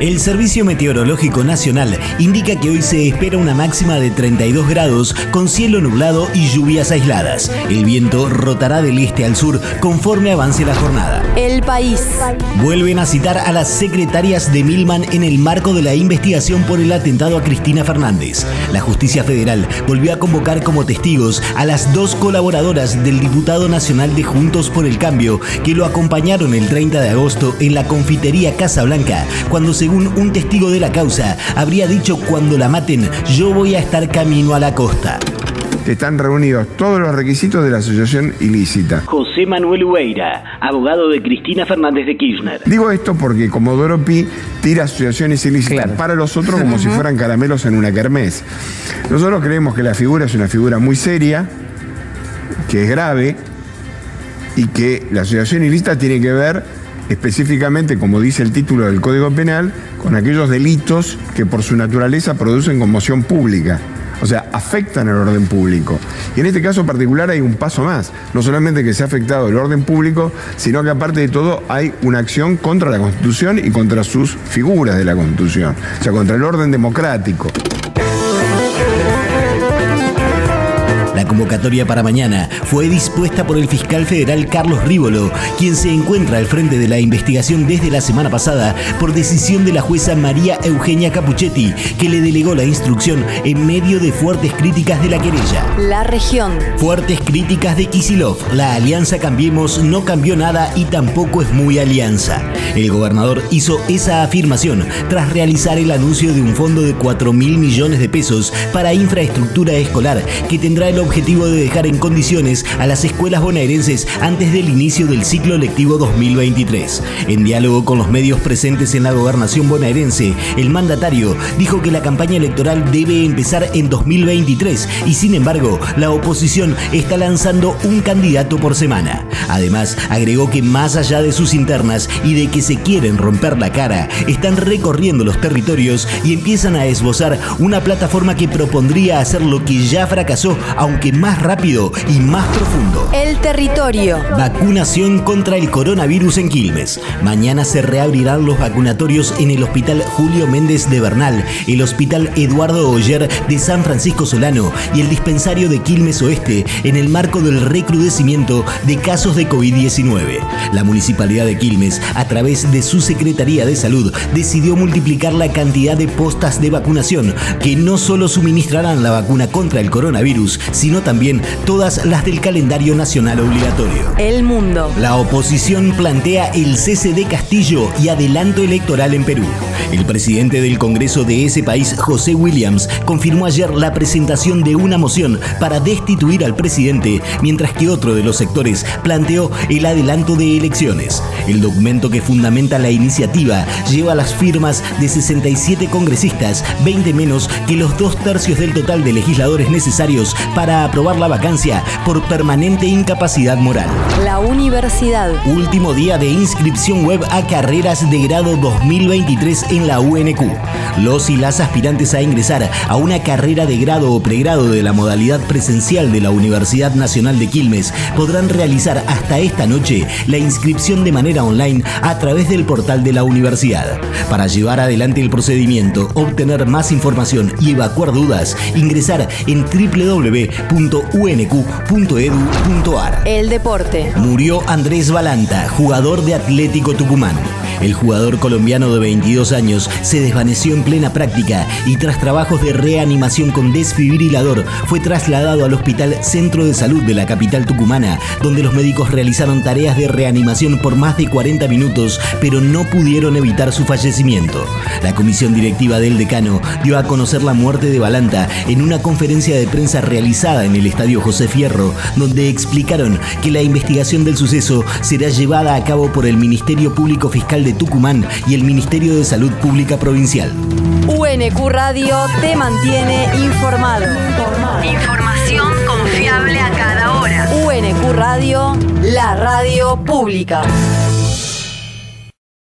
El Servicio Meteorológico Nacional indica que hoy se espera una máxima de 32 grados con cielo nublado y lluvias aisladas. El viento rotará del este al sur conforme avance la jornada. El país. Vuelven a citar a las secretarias de Milman en el marco de la investigación por el atentado a Cristina Fernández. La justicia federal volvió a convocar como testigos a las dos colaboradoras del diputado nacional de Juntos por el Cambio que lo acompañaron el 30 de agosto en la confitería Casa Blanca cuando según un testigo de la causa habría dicho cuando la maten yo voy a estar camino a la costa. Están reunidos todos los requisitos de la asociación ilícita. José Manuel Ueira, abogado de Cristina Fernández de Kirchner. Digo esto porque Comodoro Pi tira asociaciones ilícitas para los otros como si fueran caramelos en una kermés. Nosotros creemos que la figura es una figura muy seria, que es grave y que la asociación ilícita tiene que ver específicamente, como dice el título del Código Penal, con aquellos delitos que por su naturaleza producen conmoción pública. O sea, afectan al orden público. Y en este caso particular hay un paso más. No solamente que se ha afectado el orden público, sino que aparte de todo hay una acción contra la Constitución y contra sus figuras de la Constitución. O sea, contra el orden democrático. La convocatoria para mañana fue dispuesta por el fiscal federal Carlos Rívolo, quien se encuentra al frente de la investigación desde la semana pasada por decisión de la jueza María Eugenia Capuchetti, que le delegó la instrucción en medio de fuertes críticas de la querella. La región. Fuertes críticas de Kisilov. La alianza Cambiemos no cambió nada y tampoco es muy alianza. El gobernador hizo esa afirmación tras realizar el anuncio de un fondo de 4 mil millones de pesos para infraestructura escolar que tendrá el objetivo de dejar en condiciones a las escuelas bonaerenses antes del inicio del ciclo lectivo 2023. En diálogo con los medios presentes en la gobernación bonaerense, el mandatario dijo que la campaña electoral debe empezar en 2023 y sin embargo la oposición está lanzando un candidato por semana. Además, agregó que más allá de sus internas y de que se quieren romper la cara, están recorriendo los territorios y empiezan a esbozar una plataforma que propondría hacer lo que ya fracasó, aunque más rápido y más profundo. El territorio. Vacunación contra el coronavirus en Quilmes. Mañana se reabrirán los vacunatorios en el Hospital Julio Méndez de Bernal, el Hospital Eduardo Oyer de San Francisco Solano y el dispensario de Quilmes Oeste en el marco del recrudecimiento de casos de COVID-19. La Municipalidad de Quilmes, a través de su Secretaría de Salud, decidió multiplicar la cantidad de postas de vacunación que no solo suministrarán la vacuna contra el coronavirus, sino también todas las del calendario nacional obligatorio. El mundo. La oposición plantea el cese de Castillo y adelanto electoral en Perú. El presidente del Congreso de ese país, José Williams, confirmó ayer la presentación de una moción para destituir al presidente, mientras que otro de los sectores planteó el adelanto de elecciones. El documento que fundamenta la iniciativa lleva las firmas de 67 congresistas, 20 menos que los dos tercios del total de legisladores necesarios para aprobar la vacancia por permanente incapacidad moral. La universidad. Último día de inscripción web a carreras de grado 2023 en la UNQ. Los y las aspirantes a ingresar a una carrera de grado o pregrado de la modalidad presencial de la Universidad Nacional de Quilmes podrán realizar hasta esta noche la inscripción de manera online a través del portal de la universidad. Para llevar adelante el procedimiento, obtener más información y evacuar dudas, ingresar en www.unq.edu.ar. El deporte. Murió Andrés Balanta, jugador de Atlético Tucumán. El jugador colombiano de 22 años se desvaneció en plena práctica y tras trabajos de reanimación con desfibrilador fue trasladado al Hospital Centro de Salud de la capital tucumana, donde los médicos realizaron tareas de reanimación por más de 40 minutos, pero no pudieron evitar su fallecimiento. La comisión directiva del decano dio a conocer la muerte de Balanta en una conferencia de prensa realizada en el Estadio José Fierro, donde explicaron que la investigación del suceso será llevada a cabo por el Ministerio Público Fiscal de Tucumán y el Ministerio de Salud Pública Provincial. UNQ Radio te mantiene informado. Información confiable a cada hora. UNQ Radio, la radio pública.